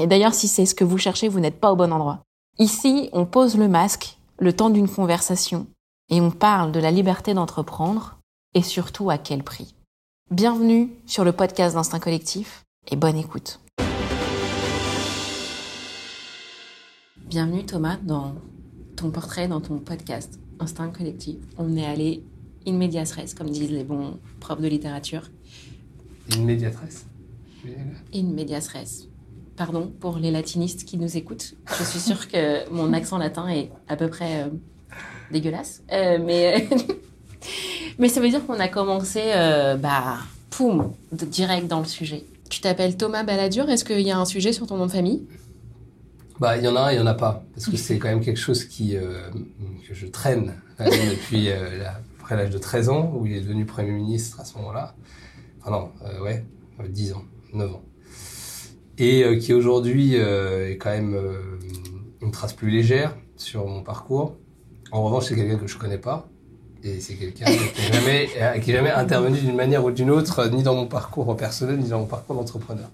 Et d'ailleurs, si c'est ce que vous cherchez, vous n'êtes pas au bon endroit. Ici, on pose le masque le temps d'une conversation et on parle de la liberté d'entreprendre et surtout à quel prix. Bienvenue sur le podcast d'Instinct Collectif et bonne écoute. Bienvenue Thomas dans ton portrait, dans ton podcast Instinct Collectif. On est allé in medias res, comme disent les bons profs de littérature. In medias res In medias res pardon pour les latinistes qui nous écoutent. Je suis sûre que mon accent latin est à peu près euh, dégueulasse. Euh, mais, mais ça veut dire qu'on a commencé, euh, bah, poum, direct dans le sujet. Tu t'appelles Thomas Balladur. Est-ce qu'il y a un sujet sur ton nom de famille? Bah, il y en a un, il y en a pas, parce que c'est quand même quelque chose qui que je traîne depuis après l'âge de 13 ans, où il est devenu Premier ministre à ce moment-là. Enfin non, ouais, 10 ans, 9 ans et euh, qui aujourd'hui euh, est quand même euh, une trace plus légère sur mon parcours. En revanche, c'est quelqu'un que je connais pas. Et c'est quelqu'un qui n'est jamais, qui jamais intervenu d'une manière ou d'une autre, ni dans mon parcours personnel, ni dans mon parcours d'entrepreneur.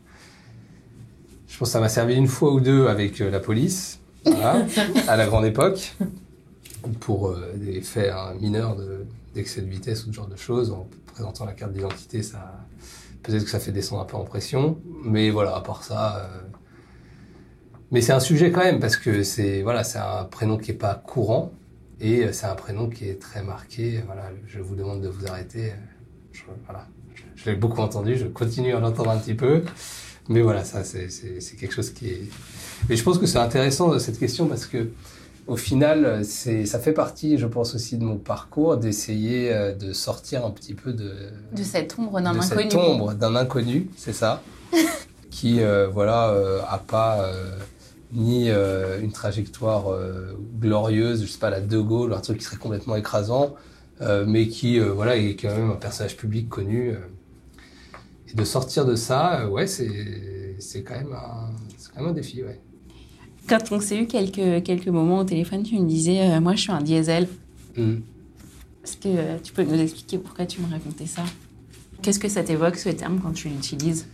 Je pense que ça m'a servi une fois ou deux avec la police, voilà, à la grande époque, pour des faits hein, mineurs d'excès de, vitesse ou ce genre de choses. En présentant la carte d'identité, ça, Peut-être que ça fait descendre un peu en pression, mais voilà, à part ça. Euh, mais c'est un sujet quand même parce que c'est voilà, un prénom qui est pas courant et c'est un prénom qui est très marqué. Voilà, je vous demande de vous arrêter. Je, voilà, je, l'ai beaucoup entendu, je continue à l'entendre un petit peu, mais voilà, ça c'est quelque chose qui est. Mais je pense que c'est intéressant cette question parce que au final, c'est, ça fait partie, je pense aussi de mon parcours, d'essayer euh, de sortir un petit peu de de cette ombre d'un inconnu. Cette ombre d'un inconnu, c'est ça, qui euh, voilà euh, a pas ni une trajectoire glorieuse, je sais pas la De Gaulle, un truc qui serait complètement écrasant, mais qui voilà est quand même un personnage public connu. et de sortir de ça, ouais, c'est c'est quand même un c'est quand même un défi, ouais quand on s'est eu quelques, quelques moments au téléphone, tu me disais, euh, moi je suis un diesel. Mm. Est-ce que euh, tu peux nous expliquer pourquoi tu me racontais ça? Qu'est-ce que ça t'évoque ce terme quand tu l'utilises?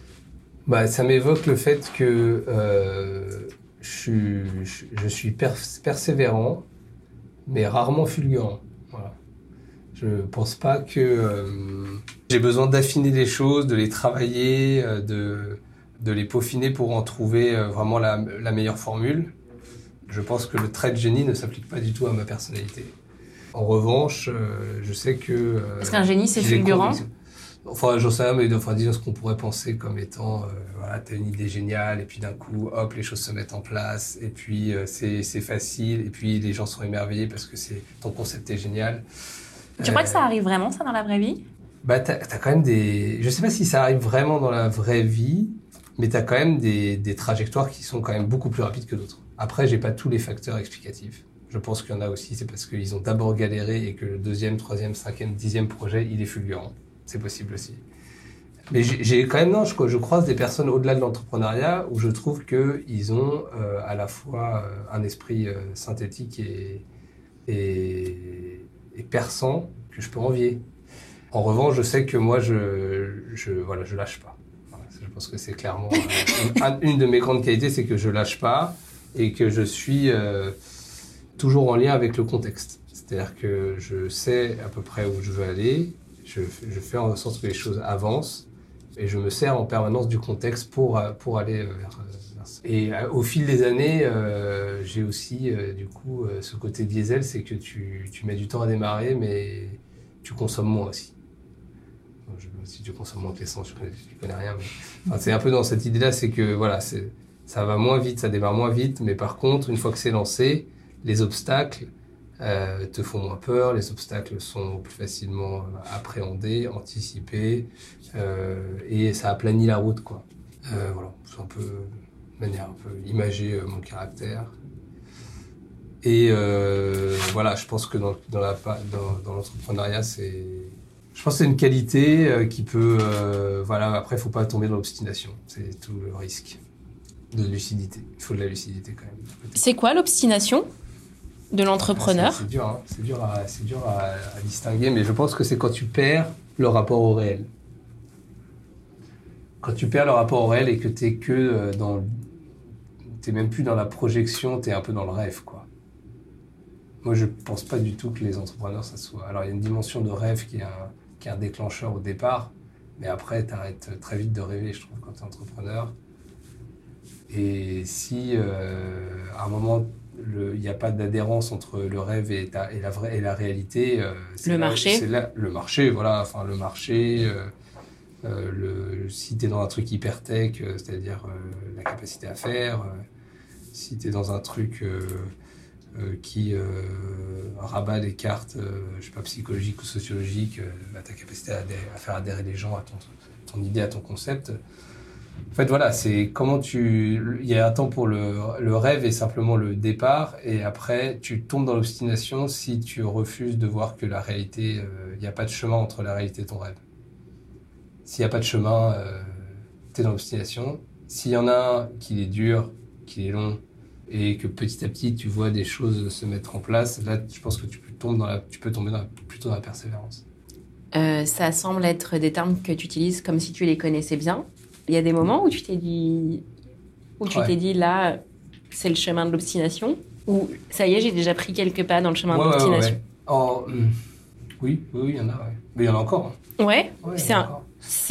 Bah, Ça m'évoque le fait que euh, je, je, suis persévérant, mais rarement fulgurant. Voilà. Je pense pas que j'ai besoin d'affiner les choses, de les travailler, de de les peaufiner pour en trouver euh, vraiment la, meilleure formule. Je pense que le trait de génie ne s'applique pas du tout à ma personnalité. En revanche, euh, je sais que... Euh, Est-ce qu'un génie, c'est fulgurant Enfin, j'en sais rien, mais enfin, disons ce qu'on pourrait penser comme étant, euh, voilà, t'as une idée géniale, et puis d'un coup, hop, les choses se mettent en place, et puis c'est facile, et puis les gens sont émerveillés parce que c'est ton concept est génial. Tu crois que ça arrive vraiment, ça, dans la vraie vie? Bah, t'as as quand même des... Je sais pas si ça arrive vraiment dans la vraie vie, mais tu as quand même des, des, trajectoires qui sont quand même beaucoup plus rapides que d'autres. Après, j'ai pas tous les facteurs explicatifs. Je pense qu'il y en a aussi, c'est parce qu'ils ont d'abord galéré et que le deuxième, troisième, cinquième, dixième projet, il est fulgurant. C'est possible aussi. Mais j'ai quand même, non, je, je croise des personnes au-delà de l'entrepreneuriat où je trouve qu'ils ont euh, à la fois euh, un esprit euh, synthétique et, et, perçant que je peux envier. En revanche, je sais que moi, je, je, voilà, je lâche pas. Pense que c'est clairement euh, une, de mes grandes qualités, c'est que je lâche pas et que je suis euh, toujours en lien avec le contexte. C'est-à-dire que je sais à peu près où je veux aller, je, fais en sorte que les choses avancent et je me sers en permanence du contexte pour, euh, pour aller vers, ça. Et au fil des années, j'ai aussi du coup ce côté diesel, c'est que tu, tu mets du temps à démarrer, mais tu consommes moins aussi si tu consommes moins que l'essence, je connais, connais rien, mais c'est un peu dans cette idée-là, c'est que voilà, ça va moins vite, ça démarre moins vite, mais par contre, une fois que c'est lancé, les obstacles euh, te font moins peur, les obstacles sont plus facilement appréhendés, anticipés, euh, et ça aplanit la route, quoi. Euh, voilà, c'est un peu, de manière un peu imagée mon caractère. Et euh, voilà, je pense que dans l'entrepreneuriat, c'est je pense que c'est une qualité euh, qui peut euh, voilà. Après, il faut pas tomber dans l'obstination. C'est tout le risque de lucidité. Il faut de la lucidité quand même. C'est quoi l'obstination de l'entrepreneur C'est c'est dur, hein. c'est dur, à, c'est dur à, à distinguer, mais je pense que c'est quand tu perds le rapport au réel. Quand tu perds le rapport au réel et que t'es que euh, dans, t'es même plus dans la projection, t'es un peu dans le rêve, quoi. Moi, je pense pas du tout que les entrepreneurs, ça soit. Alors, il y a une dimension de rêve qui est un, qui est un déclencheur au départ, mais après, t'arrêtes très vite de rêver, je trouve, quand t'es entrepreneur. Et si euh, à un moment il n'y a pas d'adhérence entre le rêve et, ta- et la vraie et la réalité, euh, Le là- marché. là le marché, voilà, enfin le marché. euh, euh, le, si tu es dans un truc hyper tech, c'est-à-dire la capacité à faire, si tu es dans un truc euh, qui euh, rabat des cartes, euh, je sais pas, psychologiques ou sociologiques, bah, ta capacité à, à faire adhérer les gens à ton, idée, à ton concept. En fait, voilà, c'est comment tu. Il y a un temps pour le, rêve et simplement le départ, et après, tu tombes dans l'obstination si tu refuses de voir que la réalité, il n'y a pas de chemin entre la réalité et ton rêve. S'il n'y a pas de chemin, tu es dans l'obstination. S'il y en a un qui est dur, qui est long, et que petit à petit tu vois des choses se mettre en place, là, je pense que tu peux, tomber dans la, tu peux tomber dans la- plutôt dans la persévérance. Euh, Ça semble être des termes que tu utilises comme si tu les connaissais bien. Il y a des moments où tu t'es dit, où tu Ouais. t'es dit là, c'est le chemin de l'obstination, ou ça y est, j'ai déjà pris quelques pas dans le chemin Ouais, de l'obstination? ouais. En- hum, oui, oui, oui, il y en a. Mais il y en a encore. hein. Ouais, c'est un,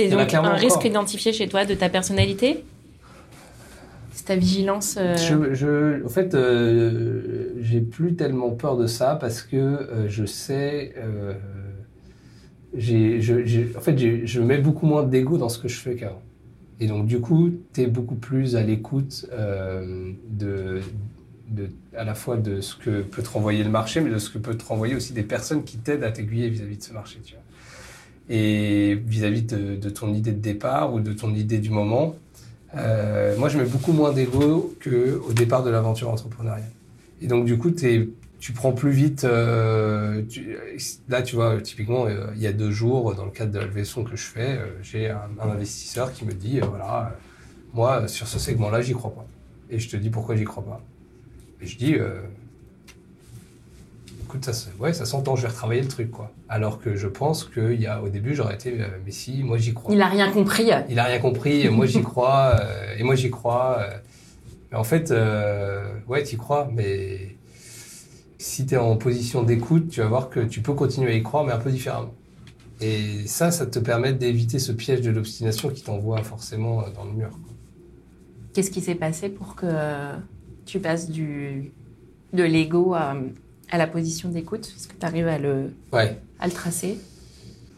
donc un risque encore. identifié chez toi de ta personnalité? Ta vigilance. euh, en fait, euh, j'ai plus tellement peur de ça parce que euh, je sais. euh, j'ai, en fait, je mets beaucoup moins d'ego dans ce que je fais qu'avant. Et donc, du coup, tu es beaucoup plus à l'écoute euh, de, à la fois de ce que peut te renvoyer le marché, mais de ce que peut te renvoyer aussi des personnes qui t'aident à t'aiguiller vis-à-vis de ce marché. Et vis-à-vis de ton idée de départ ou de ton idée du moment, euh, moi, je mets beaucoup moins d'ego qu'au départ de l'aventure entrepreneuriale. Et donc, du coup, t'es- tu prends plus vite. euh, tu- là, tu vois, typiquement, euh, il y a deux jours, dans le cadre de la levée que je fais, euh, j'ai un, un investisseur qui me dit euh, voilà, moi, sur ce segment-là, j'y crois pas. Et je te dis pourquoi j'y crois pas. Et je dis écoute, ça, ouais, ça s'entend, je vais retravailler le truc, quoi. Alors que je pense qu'il y a, au début, j'aurais été euh, mais si, moi, j'y crois. Il a rien compris. Il a rien compris, moi j'y crois, euh, et moi j'y crois. euh. mais en fait, euh, ouais, tu y crois, mais si tu es en position d'écoute, tu vas voir que tu peux continuer à y croire, mais un peu différemment. Et ça, ça te permet d'éviter ce piège de l'obstination qui t'envoie forcément dans le mur. Qu'est-ce qui s'est passé pour que tu passes du de l'ego à, à la position d'écoute? Est-ce que tu arrives à le, Ouais, à le tracer?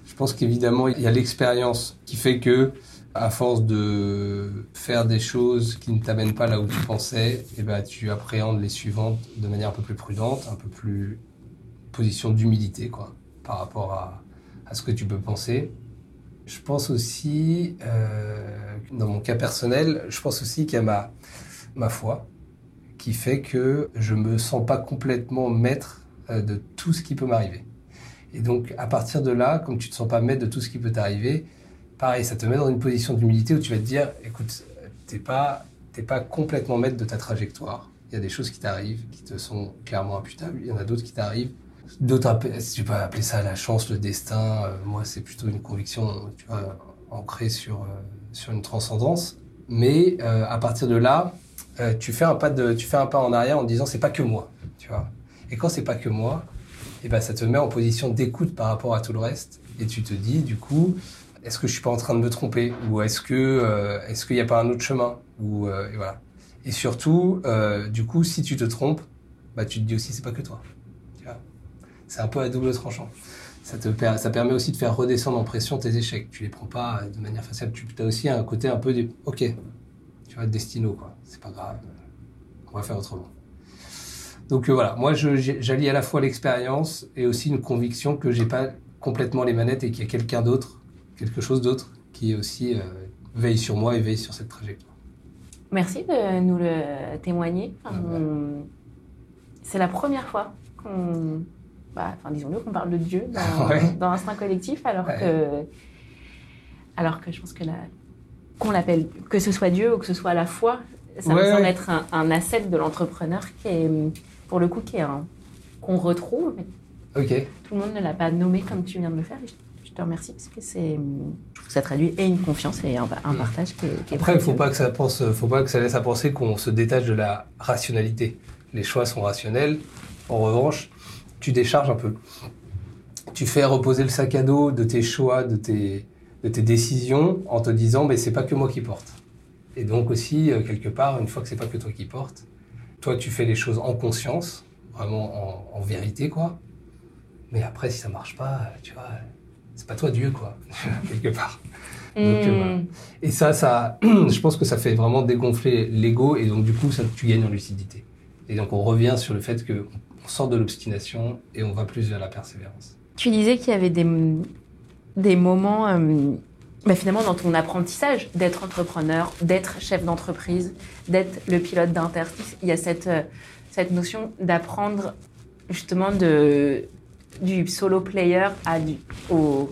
Je pense qu'évidemment, il y a l'expérience qui fait que, à force de faire des choses qui ne t'amènent pas là où tu pensais, et ben, tu appréhendes les suivantes de manière un peu plus prudente, un peu plus position d'humilité, quoi, par rapport à, à ce que tu peux penser. Je pense aussi, euh, dans mon cas personnel, je pense aussi qu'il y a ma, ma foi qui fait que je me sens pas complètement maître euh, de tout ce qui peut m'arriver. Et donc, à partir de là, comme tu te sens pas maître de tout ce qui peut t'arriver, pareil, ça te met dans une position d'humilité où tu vas te dire, écoute, t'es pas, t'es pas complètement maître de ta trajectoire. Il y a des choses qui t'arrivent, qui te sont clairement imputables. Il y en a d'autres qui t'arrivent. D'autres, si tu peux appeler ça la chance, le destin. euh, moi, c'est plutôt une conviction, tu vois, ancrée sur, euh, sur une transcendance. Mais à partir de là, euh, tu fais un pas de, tu fais un pas en arrière en disant, c'est pas que moi, tu vois. Et quand c'est pas que moi, et ben ça te met en position d'écoute par rapport à tout le reste. Et tu te dis, du coup, est-ce que je suis pas en train de me tromper? Ou est-ce que euh, est-ce qu'il n'y a pas un autre chemin? Ou euh, et voilà. Et surtout, du coup, si tu te trompes, bah tu te dis aussi c'est pas que toi. C'est un peu à double tranchant. Ça te ça permet aussi de faire redescendre en pression tes échecs. Tu les prends pas de manière facile. Tu as aussi un côté un peu du ok, tu vois, destino quoi. C'est pas grave. On va faire autrement. Donc euh, voilà, moi j'allie à la fois l'expérience et aussi une conviction que j'ai pas complètement les manettes et qu'il y a quelqu'un d'autre, quelque chose d'autre qui aussi euh, veille sur moi et veille sur cette trajectoire. Merci de nous le témoigner. Enfin, Ah ouais. on- c'est la première fois qu'on, bah, enfin disons-le, qu'on parle de Dieu dans, Ouais. dans Instinct Collectif, alors Ouais. que, alors que je pense que la, qu'on l'appelle, que ce soit Dieu ou que ce soit la foi, ça Ouais, me semble être un, un asset de l'entrepreneur qui est, pour le coup, qui est un, qu'on retrouve. mais. Tout le monde ne l'a pas nommé comme tu viens de le faire. je, je te remercie parce que c'est, je trouve que ça traduit et une confiance et un, un partage qui est, qui Après, il faut pas que ça pense, faut pas que ça laisse à penser qu'on se détache de la rationalité. Les choix sont rationnels. En revanche, tu décharges un peu. Tu fais reposer le sac à dos de tes choix, de tes, de tes décisions, en te disant, mais c'est pas que moi qui porte. Et donc aussi, euh, quelque part, une fois que c'est pas que toi qui porte, toi, tu fais les choses en conscience, vraiment en, en vérité, quoi. Mais après, si ça marche pas, tu vois, c'est pas toi Dieu, quoi, quelque part. Donc, euh, Mm. voilà. Et ça, ça, je pense que ça fait vraiment dégonfler l'ego et donc du coup, ça, tu gagnes en lucidité. Et donc on revient sur le fait que on sort de l'obstination et on va plus vers la persévérance. Tu disais qu'il y avait des, des moments, euh, bah, finalement, dans ton apprentissage d'être entrepreneur, d'être chef d'entreprise, d'être le pilote d'interstice. Il y a cette, euh, cette notion d'apprendre justement de, du solo player à, du, au,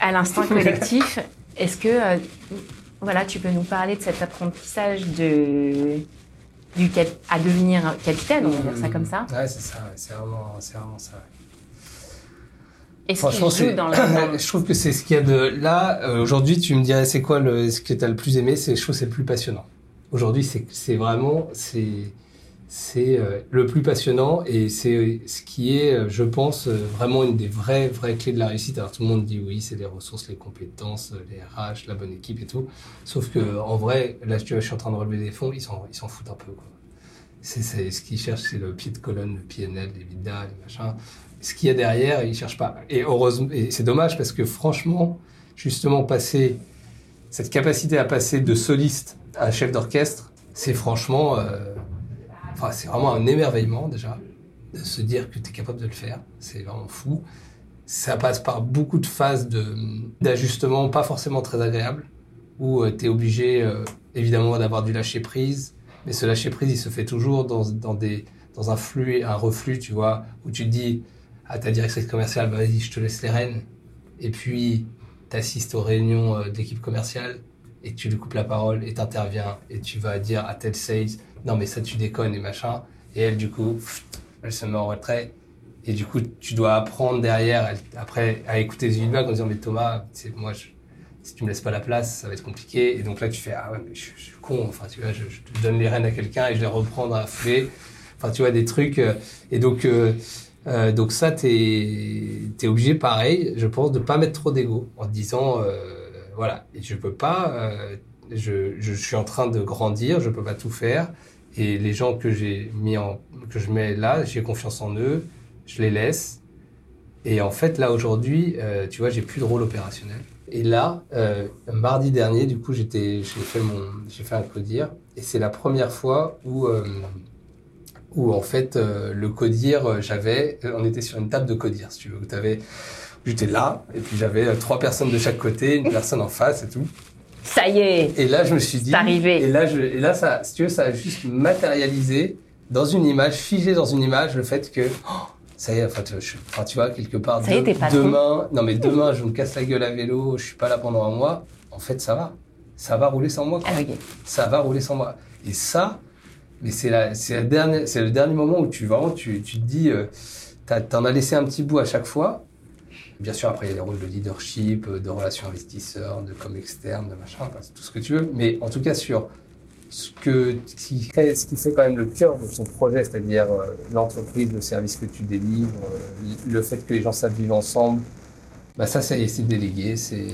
à l'instinct collectif. Est-ce que euh, voilà, tu peux nous parler de cet apprentissage de, du cap- à devenir capitaine, on va dire ça comme ça? Ouais, c'est ça, c'est vraiment, c'est vraiment ça. Franchement, joue dans le... dans- je trouve que c'est ce qu'il y a de là. euh, aujourd'hui, tu me dirais, c'est quoi le, ce que tu as le plus aimé C'est, je trouve, que c'est le plus passionnant. Aujourd'hui, c'est, vraiment, c'est, c'est euh, le plus passionnant et c'est ce qui est, euh, je pense, euh, vraiment une des vraies, vraies clés de la réussite. Alors tout le monde dit oui, c'est les ressources, les compétences, euh, les RH, la bonne équipe et tout. Sauf que en vrai, là, tu vois, je suis en train de relever des fonds, ils s'en, ils s'en foutent un peu. Quoi. C'est ce qu'ils cherchent, c'est le pied de colonne, le PNL, les vidas, les machins. Ce qu'il y a derrière, ils cherchent pas. Et heureusement, c'est dommage parce que franchement, justement, passer cette capacité à passer de soliste à chef d'orchestre, c'est franchement, euh, enfin, c'est vraiment un émerveillement déjà de se dire que tu es capable de le faire. C'est vraiment fou. Ça passe par beaucoup de phases d'ajustement, pas forcément très agréables, où tu es obligé, euh, évidemment, d'avoir du lâcher prise. Mais ce lâcher prise, il se fait toujours dans, dans un flux, un reflux, tu vois, où tu te dis à ta directrice commerciale, bah, vas-y, je te laisse les rênes. Et puis, tu assistes aux réunions euh, de l'équipe commerciale et tu lui coupes la parole et t'interviens et tu vas dire à tel sales, non mais ça tu déconnes et machin. Et elle, du coup, elle se met en retrait. Et du coup, tu dois apprendre derrière, après, à écouter les feedbacks en disant, mais Thomas, moi, si tu me laisses pas la place, ça va être compliqué. Et donc là, tu fais, ah ouais, mais je, suis con. Enfin, tu vois, je, je donne les rênes à quelqu'un et je les reprends dans la. Enfin, tu vois, des trucs. euh, et donc, euh, euh, donc ça, t'es es obligé, pareil, je pense, de pas mettre trop d'ego en te disant, euh, voilà, je peux pas, euh, je, je suis en train de grandir, je peux pas tout faire. Et les gens que j'ai mis en, que je mets là, j'ai confiance en eux, je les laisse. Et en fait, là aujourd'hui, euh, tu vois, j'ai plus de rôle opérationnel. Et là, euh, mardi dernier, du coup, j'étais, j'ai fait mon, j'ai fait un codir, et c'est la première fois où, euh, où en fait, euh, le codir, euh, j'avais, on était sur une table de codir, si tu veux, où t'avais, j'étais là, et puis j'avais euh, trois personnes de chaque côté, une personne en face et tout. Ça y est Et là, je me suis dit. Arrivé. Et là, je, et là, ça, si tu veux, ça a juste matérialisé dans une image, figé dans une image, le fait que. oh, ça y est, enfin tu, je- enfin, tu vois, quelque part, Ça y est, de- t'es patron. demain, non mais demain, je me casse la gueule à vélo, je suis pas là pendant un mois. En fait, ça va, ça va rouler sans moi. quoi. Ah. Ça va rouler sans moi. Et ça, mais c'est la, le dernier moment où tu vraiment, tu, tu te dis, euh, t'en as laissé un petit bout à chaque fois. Bien sûr, après, il y a les rôles de leadership, euh, de relations investisseurs, de com externe, de machin, tout ce que tu veux. Mais en tout cas, sur ce, que, qui, fait, ce qui fait quand même le cœur de ton projet, c'est-à-dire euh, l'entreprise, le service que tu délivres, le fait que les gens savent vivre ensemble, bah ça, c'est délégué. C'est...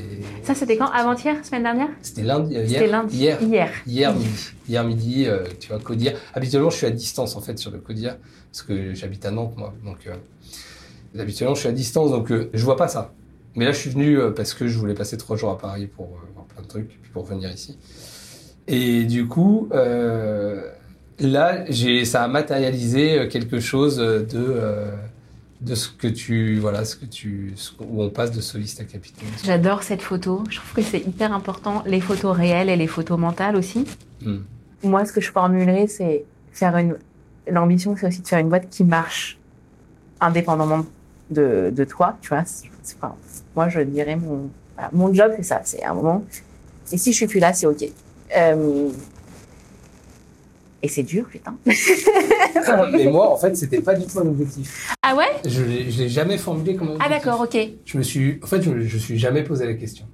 Ça, c'était quand? Avant-hier? Semaine dernière? C'était lundi, euh, hier, lundi. hier. Hier. Hier midi. Hier midi, euh, tu vois, Codir. Habituellement, je suis à distance, en fait, sur le Codir, parce que j'habite à Nantes, moi. Donc, euh, habituellement, je suis à distance, donc euh, je vois pas ça. Mais là, je suis venu parce que je voulais passer trois jours à Paris pour voir plein de trucs, puis pour venir ici. Et du coup, là, j'ai, ça a matérialisé quelque chose de, de ce que tu, voilà, ce que tu, ce- où on passe de soliste à capitaine. J'adore cette photo. Je trouve que c'est hyper important, les photos réelles et les photos mentales aussi. Hmm. Moi, ce que je formulerais, c'est faire une l'ambition, c'est aussi de faire une boîte qui marche indépendamment de, de toi, tu vois. Enfin, moi, je dirais mon, mon job, c'est ça. C'est un moment. Et si je suis plus là, c'est OK. Euh, et c'est dur, putain. Mais moi, en fait, c'était pas du tout un objectif. Ah ouais? Je l'ai je l'ai jamais formulé comme Ah objectif. d'accord, ok. Je me suis, en fait, je me je me suis jamais posé la question.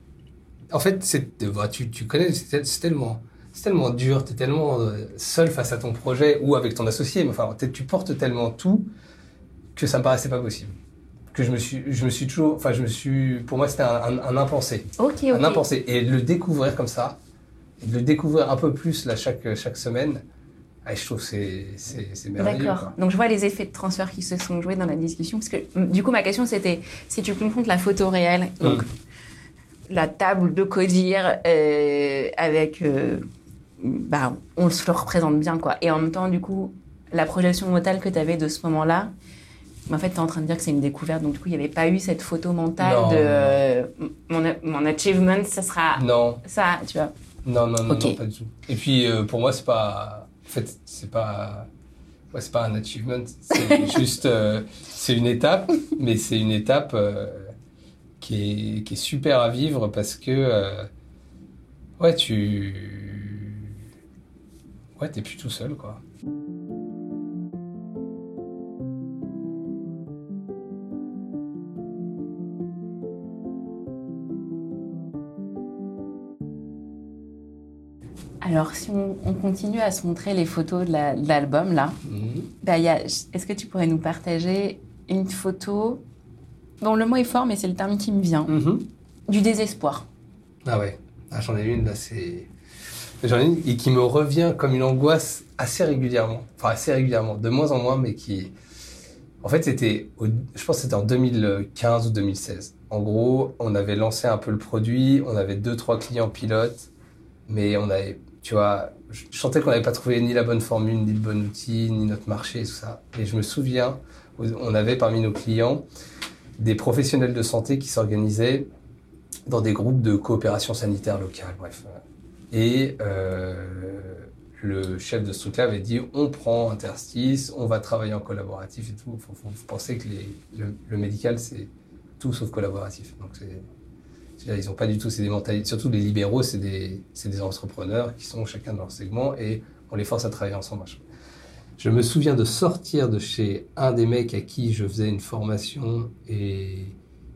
En fait, c'est, bah, tu, tu connais, c'est tel- c'est tellement, c'est tellement dur, t'es tellement euh, seul face à ton projet ou avec ton associé, mais enfin, t'es- tu portes tellement tout que ça me paraissait pas possible. Que je me suis, je me suis toujours, enfin, je me suis, pour moi, c'était un, un, un impensé, Ok, ok. un impensé, et de le découvrir comme ça, et de le découvrir un peu plus là chaque chaque semaine, ah, je trouve que c'est merveilleux. D'accord. Donc je vois les effets de transfert qui se sont joués dans la discussion. Parce que mm, du coup, ma question c'était si tu confrontes la photo réelle, donc Mm. la table de codir euh, avec. euh, bah, on se le représente bien, quoi. Et en même temps, du coup, la projection mentale que tu avais de ce moment-là, en fait, tu es en train de dire que c'est une découverte. Donc du coup, il n'y avait pas eu cette photo mentale Non. de. euh, mon, mon achievement, ça sera Non, ça, tu vois. Non, non, non, non, pas du tout. Et puis, pour moi, c'est pas. En fait, c'est pas. Ouais, c'est pas un achievement. C'est juste. euh, c'est une étape, mais c'est une étape euh, qui, est, qui est super à vivre parce que. euh, ouais, tu. Ouais, t'es plus tout seul, quoi. Alors, si on, on continue à se montrer les photos de la- de l'album, là, Mhm. Bah, Est-ce que tu pourrais nous partager une photo Bon, le mot est fort, mais c'est le terme qui me vient. Mhm. Du désespoir. Ah ouais, Ah, j'en ai une là, c'est. J'en ai une et qui me revient comme une angoisse assez régulièrement. Enfin, assez régulièrement, de moins en moins, mais qui. En fait, c'était. au- Je pense que c'était en 2015 ou 2016. En gros, on avait lancé un peu le produit, on avait deux, trois clients pilotes, mais on avait. Tu vois, je sentais qu'on n'avait pas trouvé ni la bonne formule, ni le bon outil, ni notre marché, et tout ça. Et je me souviens, on avait parmi nos clients des professionnels de santé qui s'organisaient dans des groupes de coopération sanitaire locale, bref. Et euh, le chef de ce truc-là avait dit on prend Interstice, on va travailler en collaboratif et tout. Faut, que le, médical, c'est tout sauf collaboratif. Ils n'ont pas du tout, c'est des mentalités, surtout les libéraux, c'est des, des entrepreneurs qui sont chacun dans leur segment et on les force à travailler ensemble. Je me souviens de sortir de chez un des mecs à qui je faisais une formation et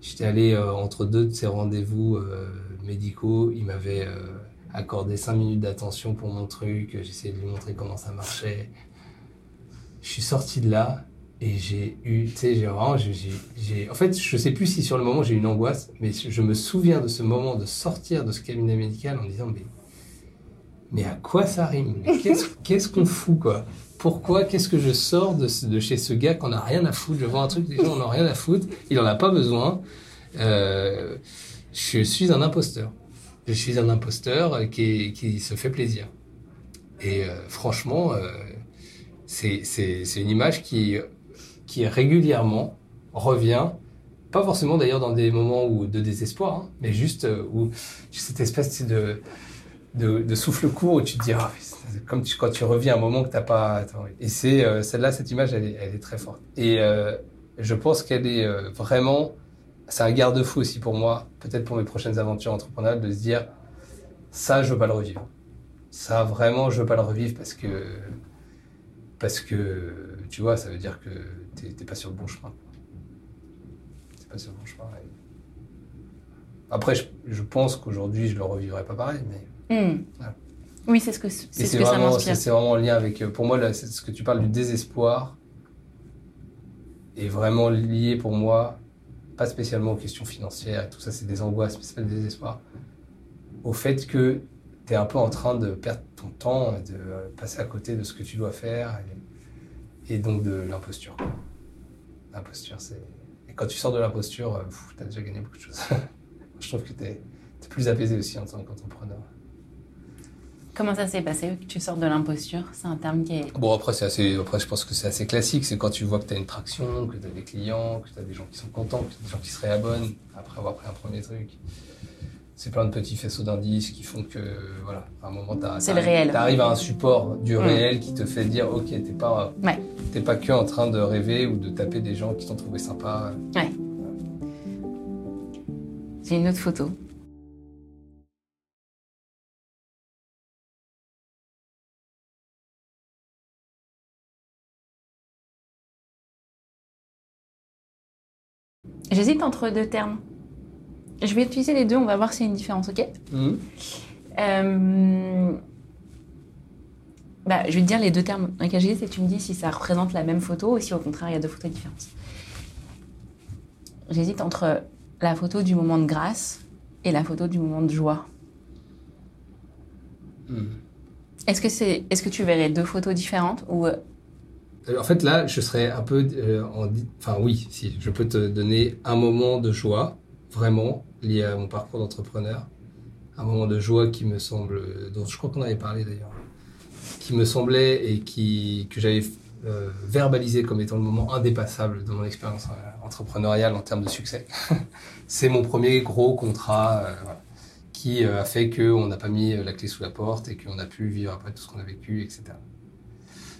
j'étais allé euh, entre deux de ces rendez-vous euh, médicaux. Il m'avait euh, accordé cinq minutes d'attention pour mon truc. J'essayais de lui montrer comment ça marchait. Je suis sorti de là et j'ai eu, tu sais, j'ai vraiment, j'ai, en fait, je sais plus si sur le moment j'ai eu une angoisse, mais je me souviens de ce moment de sortir de ce cabinet médical en disant, mais, mais à quoi ça rime? Qu'est-ce qu'on fout, quoi? Pourquoi? Qu'est-ce que je sors de, de chez ce gars qu'on a rien à foutre? Je vois un truc, les gens en ont rien à foutre, il en a pas besoin. Euh, je suis un imposteur. Je suis un imposteur qui, qui se fait plaisir. Et euh, franchement, euh, c'est c'est- c'est une image qui, qui régulièrement revient, pas forcément d'ailleurs dans des moments où, de désespoir, hein, mais juste euh, où cette espèce de, de, souffle court où tu te dis, c'est comme quand tu reviens à un moment que t'as pas. envie. Et c'est euh, celle-là, cette image, elle est, très forte. Et euh, je pense qu'elle est vraiment. C'est un garde-fou aussi pour moi, peut-être pour mes prochaines aventures entrepreneuriales, de se dire, ça, je veux pas le revivre. Ça, vraiment, je veux pas le revivre parce que parce que, tu vois, ça veut dire que t'es t'es pas sur le bon chemin. T'es pas sur le bon chemin. et- Après, je, je pense qu'aujourd'hui, je le revivrai pas pareil, mais Hmm. Voilà. Oui, c'est ce que, c'est ce que ça vraiment, m'inspire. c'est c'est vraiment en lien avec, euh, pour moi, là, c'est ce que tu parles du désespoir est vraiment lié pour moi, pas spécialement aux questions financières et tout ça, c'est des angoisses, mais c'est pas le désespoir, au fait que tu es un peu en train de perdre ton temps, et de euh, passer à côté de ce que tu dois faire, et, et donc de l'imposture. Quoi. L'imposture, c'est. Et quand tu sors de l'imposture, tu as déjà gagné beaucoup de choses. Je trouve que tu es, plus apaisé aussi en tant qu'entrepreneur. Comment ça s'est passé que tu sors de l'imposture? C'est un terme qui est. Bon, après, c'est assez, après, je pense que c'est assez classique. C'est quand tu vois que tu as une traction, que tu as des clients, que tu as des gens qui sont contents, que tu as des gens qui se réabonnent après avoir pris un premier truc. C'est plein de petits faisceaux d'indices qui font que, voilà, à un moment, réel. T'arrives à un support du Mm. réel qui te fait dire, ok, t'es pas, Ouais. t'es pas que en train de rêver ou de taper des gens qui t'ont trouvé sympa. J'ai une autre photo. J'hésite entre deux termes. Je vais utiliser les deux, on va voir s'il y a une différence, ok Mhm. Euh, bah, je vais te dire les deux termes j'hésite et tu me dis si ça représente la même photo ou si au contraire il y a deux photos différentes. J'hésite entre la photo du moment de grâce et la photo du moment de joie. Mhm. Est-ce que, c'est, est-ce que tu verrais deux photos différentes ou euh, Euh, En fait, là, je serais un peu euh, en... Enfin, oui, si, je peux te donner un moment de joie, vraiment, lié à mon parcours d'entrepreneur. Un moment de joie qui me semble... dont je crois qu'on avait parlé d'ailleurs. Qui me semblait et qui, que j'avais euh, verbalisé comme étant le moment indépassable de mon expérience euh, entrepreneuriale en termes de succès. C'est mon premier gros contrat euh, qui a fait qu'on n'a pas mis la clé sous la porte et qu'on a pu vivre après tout ce qu'on a vécu, etc.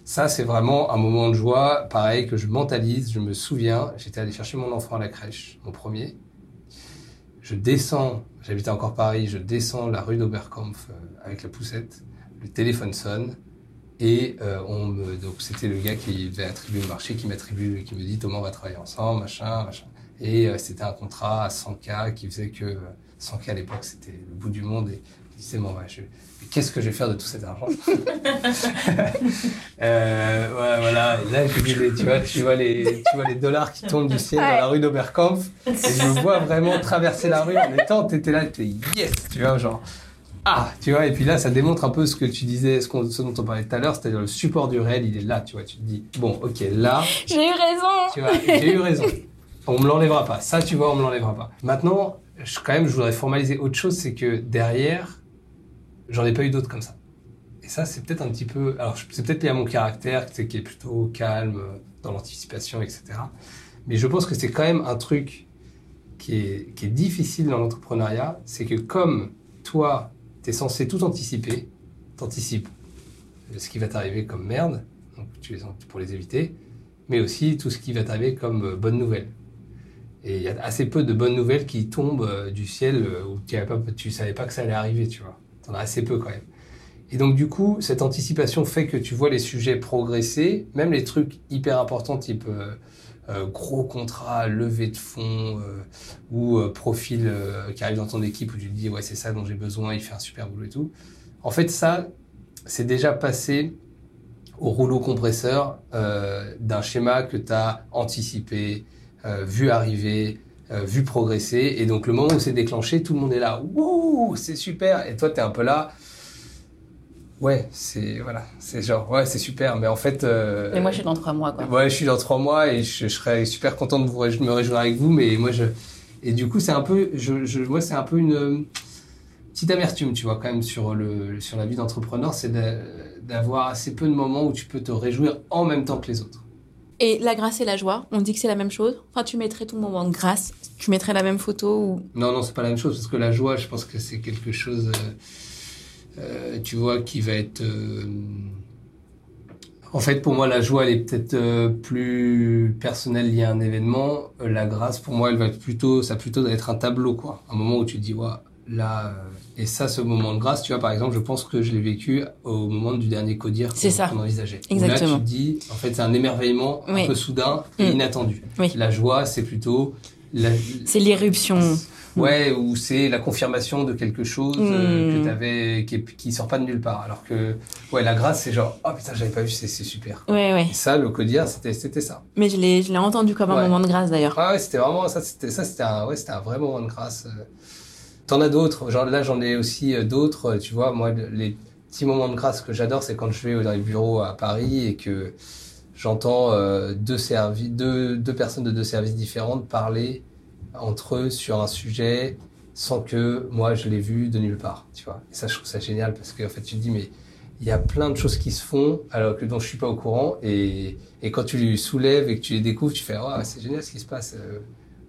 Ça, c'est vraiment un moment de joie, pareil, que je mentalise. Je me souviens, j'étais allé chercher mon enfant à la crèche, mon premier. Je descends, j'habitais encore Paris, je descends la rue d'Oberkampf euh, avec la poussette. Le téléphone sonne. Et euh, c'était le gars qui devait attribuer le marché, qui m'attribue, qui me dit Thomas, on va travailler ensemble, machin, machin. Et euh, c'était un contrat à 100K qui faisait que euh, 100K à l'époque, c'était le bout du monde. Disais, bon, ouais, je- mais qu'est-ce que je vais faire de tout cet argent euh, ouais, voilà. Et là, je dis, les- tu vois, tu vois les, tu vois les dollars qui tombent du ciel dans la rue d'Oberkampf. Et je me vois vraiment traverser la rue en étant, t'étais là, t'es yes, tu vois, genre. Ah, tu vois, et puis là, ça démontre un peu ce que tu disais, ce dont on parlait tout à l'heure, c'est-à-dire le support du réel, il est là, tu vois. Tu te dis, bon, ok, là, J'ai eu raison tu vois, j'ai eu raison. On me l'enlèvera pas. Ça, tu vois, on me l'enlèvera pas. Maintenant, je, quand même, je voudrais formaliser autre chose, c'est que derrière, j'en ai pas eu d'autres comme ça. Et ça, c'est peut-être un petit peu. Alors, c'est peut-être lié à mon caractère, tu qui est plutôt calme, dans l'anticipation, etc. Mais je pense que c'est quand même un truc qui est, difficile dans l'entrepreneuriat. C'est que comme toi, tu es censé tout anticiper, t'anticipes ce qui va t'arriver comme merde, donc tu les, pour les éviter, mais aussi tout ce qui va t'arriver comme euh, bonne nouvelle. Et il y a assez peu de bonnes nouvelles qui tombent euh, du ciel euh, où tu tu savais pas que ça allait arriver, tu vois. T'en as assez peu quand même. Et donc du coup, cette anticipation fait que tu vois les sujets progresser, même les trucs hyper importants type euh, euh, gros contrat, levée de fonds euh, ou profil qui arrive dans ton équipe où tu te dis ouais c'est ça dont j'ai besoin, il fait un super boulot et tout. En fait ça, c'est déjà passé au rouleau compresseur d'un schéma que tu as anticipé, vu arriver, euh, vu progresser. Et donc le moment où c'est déclenché, tout le monde est là, wouh, c'est super. Et toi, tu es un peu là, ouais, c'est voilà, c'est genre, ouais, c'est super. Mais en fait, euh, Mais moi, je suis dans trois mois, quoi. Ouais, je suis dans trois mois et je, je serais super content de vous ré- me réjouir avec vous, mais moi je et du coup c'est un peu, je, je moi c'est un peu une euh, petite amertume, tu vois, quand même sur le sur la vie d'entrepreneur, c'est d'a- d'avoir assez peu de moments où tu peux te réjouir en même temps que les autres. Et la grâce et la joie, on dit que c'est la même chose Enfin, tu mettrais ton moment de grâce, tu mettrais la même photo ou... Non, non, c'est pas la même chose parce que la joie, je pense que c'est quelque chose, euh, euh, tu vois, qui va être. euh, En fait, pour moi, la joie, elle est peut-être plus personnelle liée à un événement. La grâce, pour moi, elle va être plutôt, ça plutôt être un tableau, quoi. Un moment où tu te dis, ouais, là. euh, Et ça, ce moment de grâce, tu vois, par exemple, je pense que je l'ai vécu au moment du dernier codir qu'on qu'on envisageait. Exactement. Là, tu te dis, en fait, c'est un émerveillement Oui. un peu soudain et Mm. inattendu. Oui. La joie, c'est plutôt la, C'est l'éruption. Ouais, ou c'est la confirmation de quelque chose euh, Mm. que t'avais, qui, qui sort pas de nulle part. Alors que, ouais, la grâce, c'est genre, oh putain, j'avais pas vu, c'est c'est super. Ouais, ouais. Et ça, le codir, c'était c'était ça. Mais je l'ai, je l'ai entendu comme un Ouais. moment de grâce, d'ailleurs. Ah ouais, c'était vraiment ça, c'était ça, c'était un, ouais, c'était un vrai moment de grâce. euh. T'en as d'autres, genre là, j'en ai aussi euh, d'autres. euh, Tu vois, moi, le- les petits moments de grâce que j'adore, c'est quand je vais dans les bureaux à Paris et que j'entends euh, deux deux, personnes de deux services différentes parler entre eux sur un sujet sans que moi je l'ai vu de nulle part, tu vois. Et ça, je trouve ça génial parce qu'en fait, tu te dis, mais il y a plein de choses qui se font alors que dont je suis pas au courant et, et quand tu les soulèves et que tu les découvres, tu fais, ah, c'est génial ce qui se passe.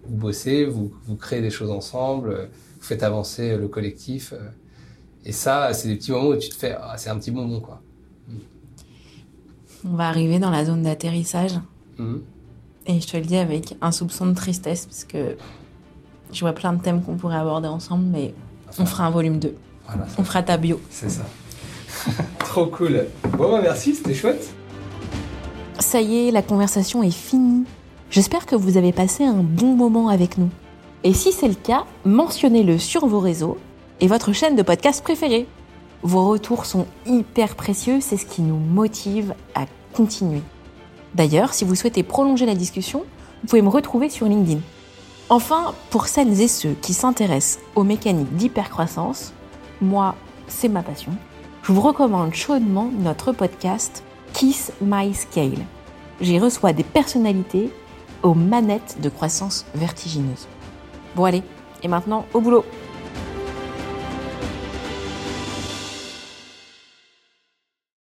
vous bossez, vous, vous créez des choses ensemble, vous faites avancer le collectif. euh, Et ça, c'est des petits moments où tu te fais, ah, c'est un petit moment, quoi. On va arriver dans la zone d'atterrissage. Mhm. Et je te le dis avec un soupçon de tristesse, parce que je vois plein de thèmes qu'on pourrait aborder ensemble, mais on fera un volume 2. Voilà, On fera ta bio. c'est ça. Trop cool. Bon, bah merci, c'était chouette. Ça y est, la conversation est finie. J'espère que vous avez passé un bon moment avec nous. Et si c'est le cas, mentionnez-le sur vos réseaux et votre chaîne de podcast préférée. Vos retours sont hyper précieux, c'est ce qui nous motive à continuer. D'ailleurs, si vous souhaitez prolonger la discussion, vous pouvez me retrouver sur LinkedIn. Enfin, pour celles et ceux qui s'intéressent aux mécaniques d'hypercroissance, moi, c'est ma passion. Je vous recommande chaudement notre podcast Kiss My Scale. J'y reçois des personnalités aux manettes de croissance vertigineuse. Bon allez, et maintenant au boulot